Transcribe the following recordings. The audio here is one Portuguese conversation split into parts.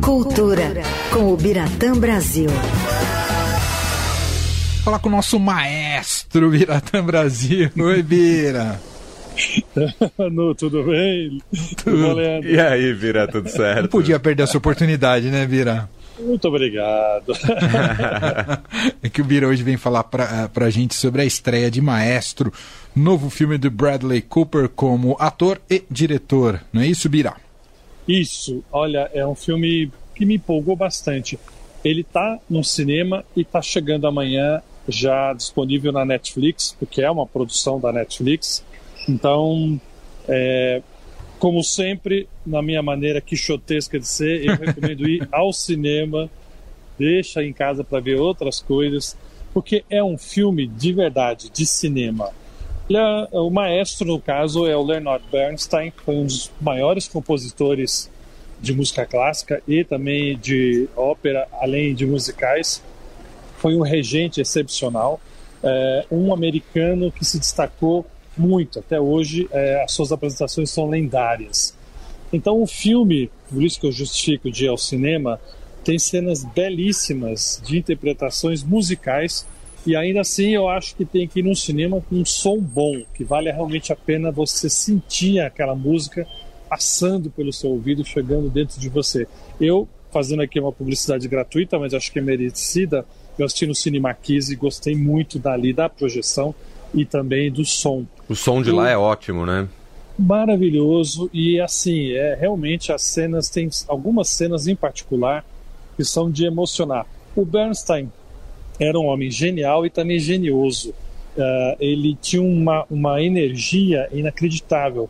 Cultura, com o Biratã Brasil. Falar com o nosso maestro Biratã Brasil. Oi, Bira. no, tudo bem? Tudo. E aí, Bira, tudo certo? Não podia perder essa oportunidade, né, Bira? Muito obrigado. é que o Bira hoje vem falar pra, pra gente sobre a estreia de Maestro, novo filme do Bradley Cooper como ator e diretor. Não é isso, Bira? Isso. Olha, é um filme que me empolgou bastante. Ele tá no cinema e tá chegando amanhã já disponível na Netflix, porque é uma produção da Netflix. Então, é, como sempre, na minha maneira quixotesca de ser, eu recomendo ir ao cinema, deixa em casa para ver outras coisas, porque é um filme de verdade, de cinema. O maestro, no caso, é o Leonard Bernstein, que foi um dos maiores compositores de música clássica e também de ópera, além de musicais. Foi um regente excepcional, é, um americano que se destacou muito. Até hoje, é, as suas apresentações são lendárias. Então, o filme, por isso que eu justifico de ir ao cinema, tem cenas belíssimas de interpretações musicais e ainda assim eu acho que tem que ir no cinema com um som bom, que vale realmente a pena você sentir aquela música passando pelo seu ouvido, chegando dentro de você. Eu, fazendo aqui uma publicidade gratuita, mas acho que é merecida, eu assisti no Cinema 15 e gostei muito dali da projeção e também do som. O som de lá é ótimo, né? Maravilhoso e assim, é realmente as cenas tem algumas cenas em particular que são de emocionar. O Bernstein era um homem genial e também genioso. Uh, ele tinha uma, uma energia inacreditável.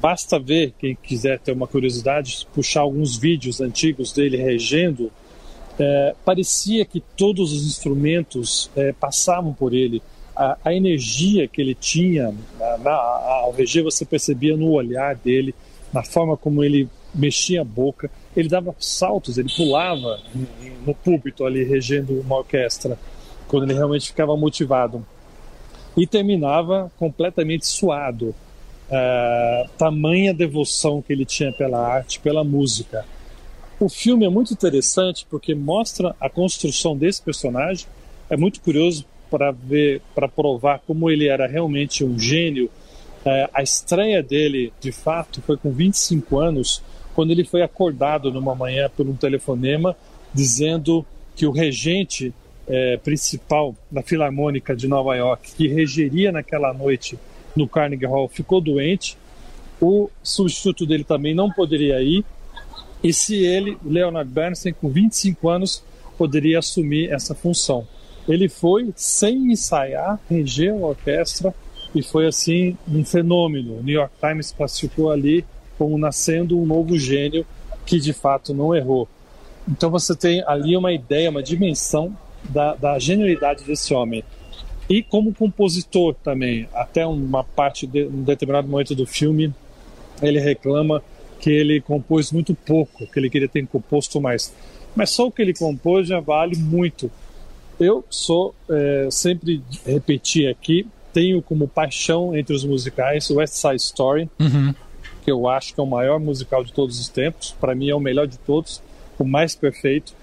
Basta ver, quem quiser ter uma curiosidade, puxar alguns vídeos antigos dele regendo. Uh, parecia que todos os instrumentos uh, passavam por ele a, a energia que ele tinha na, na, ao reger você percebia no olhar dele, na forma como ele mexia a boca. Ele dava saltos, ele pulava no púlpito ali regendo uma orquestra, quando ele realmente ficava motivado. E terminava completamente suado. Uh, tamanha devoção que ele tinha pela arte, pela música. O filme é muito interessante porque mostra a construção desse personagem. É muito curioso para ver, para provar como ele era realmente um gênio. É, a estreia dele, de fato, foi com 25 anos, quando ele foi acordado numa manhã por um telefonema dizendo que o regente é, principal da Filarmônica de Nova York, que regeria naquela noite no Carnegie Hall, ficou doente. O substituto dele também não poderia ir. E se ele, Leonard Bernstein, com 25 anos, poderia assumir essa função. Ele foi, sem ensaiar, regeu a orquestra e foi assim um fenômeno. O New York Times classificou ali como nascendo um novo gênio que de fato não errou. Então você tem ali uma ideia, uma dimensão da, da genialidade desse homem. E como compositor também, até uma parte de um determinado momento do filme, ele reclama que ele compôs muito pouco, que ele queria ter composto mais. Mas só o que ele compôs já vale muito eu sou, é, sempre repeti aqui, tenho como paixão entre os musicais West Side Story, uhum. Que eu acho que é o maior musical de todos os tempos. Para mim é o melhor de todos, o mais perfeito.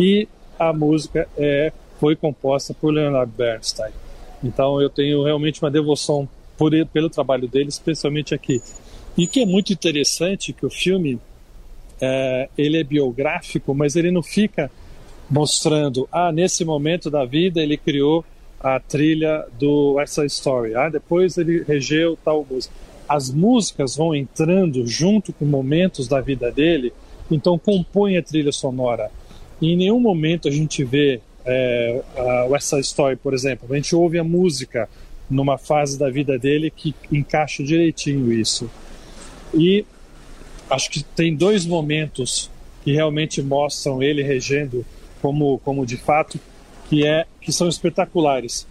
E a música é, foi composta por Leonard Bernstein. Então eu tenho realmente uma devoção por, pelo trabalho dele, especialmente aqui. E que é muito interessante que o filme é, ele é biográfico, mas ele não fica mostrando, ah, nesse momento da vida ele criou a trilha do essa Story, ah, depois ele regeu tal música. As músicas vão entrando junto com momentos da vida dele, então compõe a trilha sonora. E em nenhum momento a gente vê é, a West Side Story, por exemplo, a gente ouve a música numa fase da vida dele que encaixa direitinho isso. E acho que tem dois momentos que realmente mostram ele regendo como, como de fato, que, é, que são espetaculares.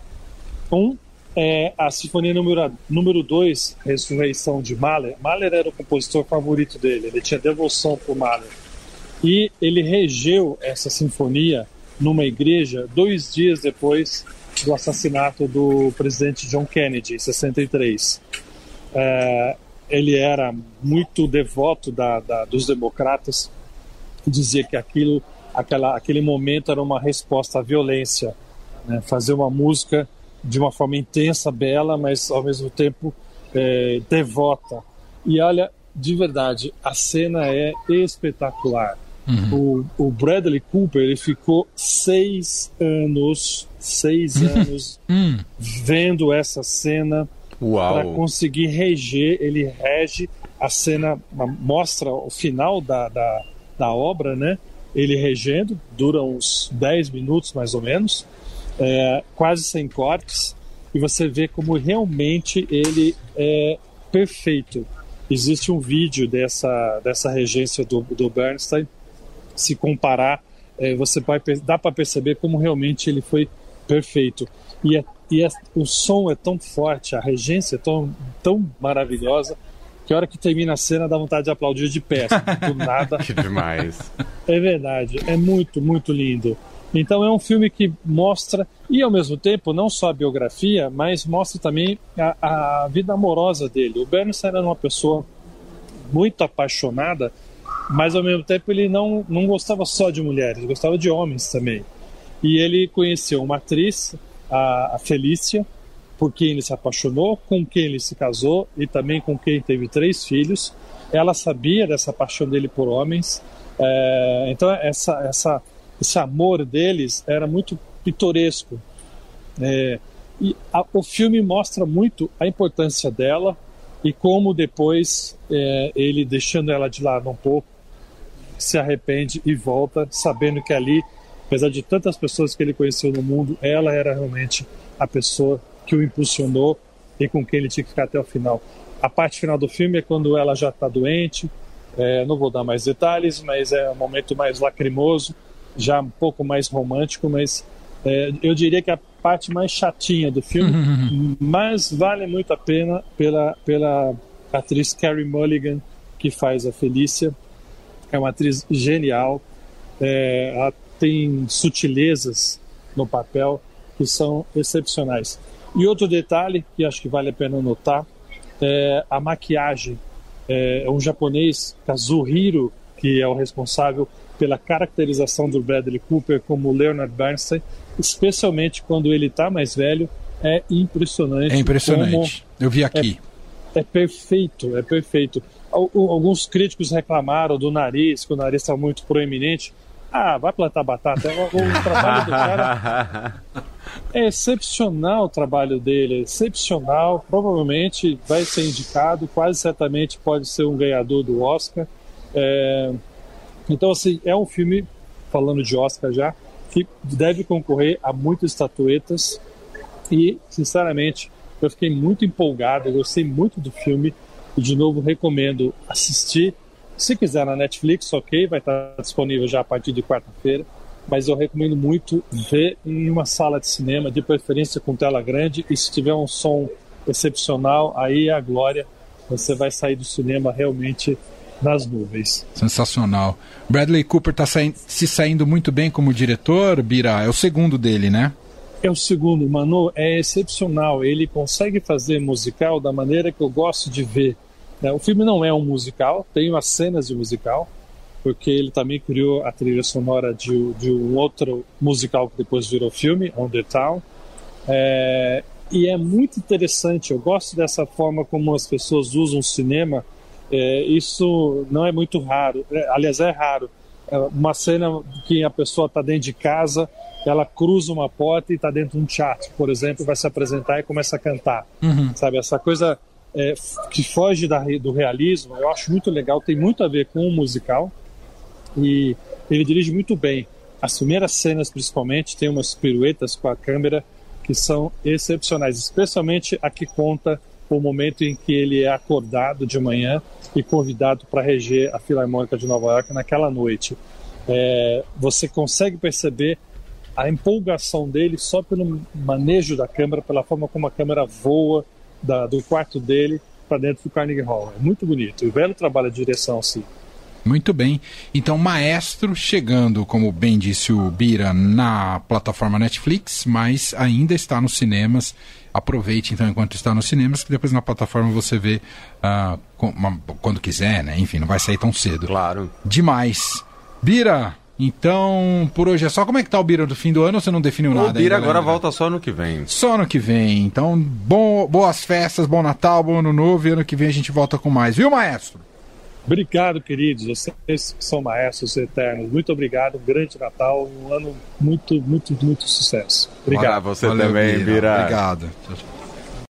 Um é a Sinfonia número 2, número dois, Ressurreição de Mahler. Mahler era o compositor favorito dele, ele tinha devoção por Mahler. E ele regeu essa sinfonia numa igreja dois dias depois do assassinato do presidente John Kennedy, em 63. É, ele era muito devoto da, da, dos democratas dizia que aquilo, aquela, aquele momento era uma resposta à violência, né? fazer uma música de uma forma intensa, bela, mas ao mesmo tempo é, devota. E olha, de verdade, a cena é espetacular. Uhum. O, o, Bradley Cooper ele ficou seis anos, seis uhum. anos uhum. vendo essa cena para conseguir reger. Ele rege a cena, mostra o final da, da, da obra, né? Ele regendo, dura uns 10 minutos mais ou menos, é, quase sem cortes, e você vê como realmente ele é perfeito. Existe um vídeo dessa, dessa regência do, do Bernstein se comparar, é, você vai, dá para perceber como realmente ele foi perfeito. E, é, e é, o som é tão forte, a regência é tão, tão maravilhosa, que a hora que termina a cena dá vontade de aplaudir de pé, assim, do nada. que demais. É verdade, é muito, muito lindo. Então é um filme que mostra, e ao mesmo tempo, não só a biografia, mas mostra também a, a vida amorosa dele. O Bernstein era uma pessoa muito apaixonada mas ao mesmo tempo ele não, não gostava só de mulheres, gostava de homens também. E ele conheceu uma atriz, a, a Felícia, por quem ele se apaixonou, com quem ele se casou e também com quem teve três filhos. Ela sabia dessa paixão dele por homens, é, então essa, essa, esse amor deles era muito pitoresco. É, e a, o filme mostra muito a importância dela e como depois é, ele deixando ela de lado um pouco se arrepende e volta, sabendo que ali, apesar de tantas pessoas que ele conheceu no mundo, ela era realmente a pessoa que o impulsionou e com quem ele tinha que ficar até o final. A parte final do filme é quando ela já está doente, é, não vou dar mais detalhes, mas é um momento mais lacrimoso, já um pouco mais romântico, mas é, eu diria que é a parte mais chatinha do filme, uhum. mas vale muito a pena pela, pela atriz Carrie Mulligan, que faz a Felícia, é uma atriz genial, é, ela tem sutilezas no papel que são excepcionais. E outro detalhe que acho que vale a pena notar é a maquiagem. É um japonês, Kazuhiro, que é o responsável pela caracterização do Bradley Cooper como Leonard Bernstein, especialmente quando ele está mais velho, é impressionante. É impressionante. Eu vi aqui. É, é perfeito, é perfeito alguns críticos reclamaram do nariz, que o nariz está muito proeminente. Ah, vai plantar batata. O, trabalho do cara é excepcional o trabalho dele, é excepcional. Provavelmente vai ser indicado, quase certamente pode ser um ganhador do Oscar. É... Então, assim, é um filme, falando de Oscar já, que deve concorrer a muitas estatuetas. E, sinceramente, eu fiquei muito empolgado, eu gostei muito do filme. E de novo recomendo assistir. Se quiser na Netflix, ok, vai estar disponível já a partir de quarta-feira. Mas eu recomendo muito ver em uma sala de cinema, de preferência com tela grande. E se tiver um som excepcional, aí é a glória. Você vai sair do cinema realmente nas nuvens. Sensacional. Bradley Cooper está se saindo muito bem como diretor, Bira. É o segundo dele, né? É o segundo, Manu, é excepcional. Ele consegue fazer musical da maneira que eu gosto de ver. É, o filme não é um musical, tem as cenas de musical, porque ele também criou a trilha sonora de, de um outro musical que depois virou filme, On the Town. É, e é muito interessante, eu gosto dessa forma como as pessoas usam o cinema. É, isso não é muito raro, é, aliás, é raro. É uma cena que a pessoa está dentro de casa, ela cruza uma porta e está dentro de um teatro, por exemplo, vai se apresentar e começa a cantar. Uhum. Sabe, essa coisa é, que foge da, do realismo, eu acho muito legal, tem muito a ver com o musical e ele dirige muito bem. As primeiras cenas, principalmente, tem umas piruetas com a câmera que são excepcionais, especialmente a que conta o momento em que ele é acordado de manhã e convidado para reger a Filarmônica de Nova York naquela noite. É, você consegue perceber a empolgação dele só pelo manejo da câmera, pela forma como a câmera voa da, do quarto dele para dentro do Carnegie Hall. É muito bonito. O velho trabalho de direção, sim. Muito bem. Então, Maestro chegando, como bem disse o Bira, na plataforma Netflix, mas ainda está nos cinemas. Aproveite então enquanto está nos cinemas, que depois na plataforma você vê uh, quando quiser, né? Enfim, não vai sair tão cedo. Claro. Demais. Bira, então, por hoje é só. Como é que tá o Bira do fim do ano você não definiu nada? O Bira ainda, agora né? volta só no que vem. Só no que vem. Então, bom, boas festas, bom Natal, bom ano novo e ano que vem a gente volta com mais. Viu, maestro? Obrigado, queridos. Vocês que são maestros eternos. Muito obrigado. Um grande Natal. Um ano muito, muito, muito sucesso. Obrigado. Para você Valeu, também, Bira. Bira. Obrigado.